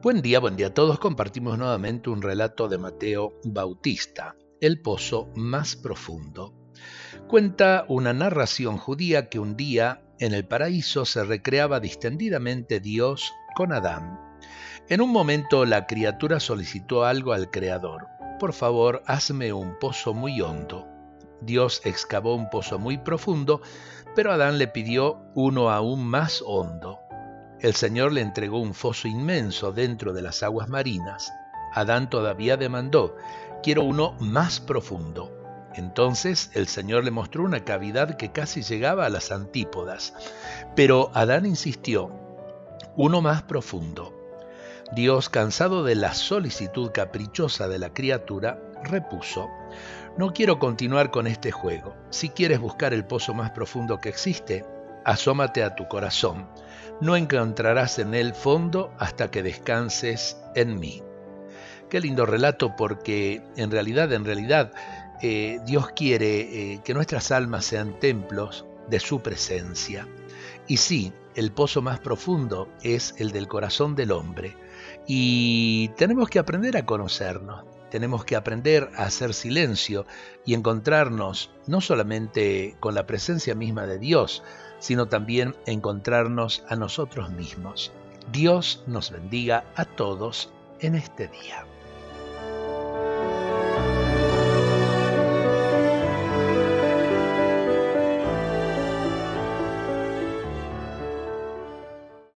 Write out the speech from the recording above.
Buen día, buen día a todos. Compartimos nuevamente un relato de Mateo Bautista, El pozo más profundo. Cuenta una narración judía que un día en el paraíso se recreaba distendidamente Dios con Adán. En un momento la criatura solicitó algo al Creador. Por favor, hazme un pozo muy hondo. Dios excavó un pozo muy profundo, pero Adán le pidió uno aún más hondo. El Señor le entregó un foso inmenso dentro de las aguas marinas. Adán todavía demandó, quiero uno más profundo. Entonces el Señor le mostró una cavidad que casi llegaba a las antípodas, pero Adán insistió, uno más profundo. Dios, cansado de la solicitud caprichosa de la criatura, repuso, no quiero continuar con este juego. Si quieres buscar el pozo más profundo que existe, asómate a tu corazón no encontrarás en él fondo hasta que descanses en mí. Qué lindo relato porque en realidad, en realidad, eh, Dios quiere eh, que nuestras almas sean templos de su presencia. Y sí, el pozo más profundo es el del corazón del hombre. Y tenemos que aprender a conocernos, tenemos que aprender a hacer silencio y encontrarnos no solamente con la presencia misma de Dios, sino también encontrarnos a nosotros mismos. Dios nos bendiga a todos en este día.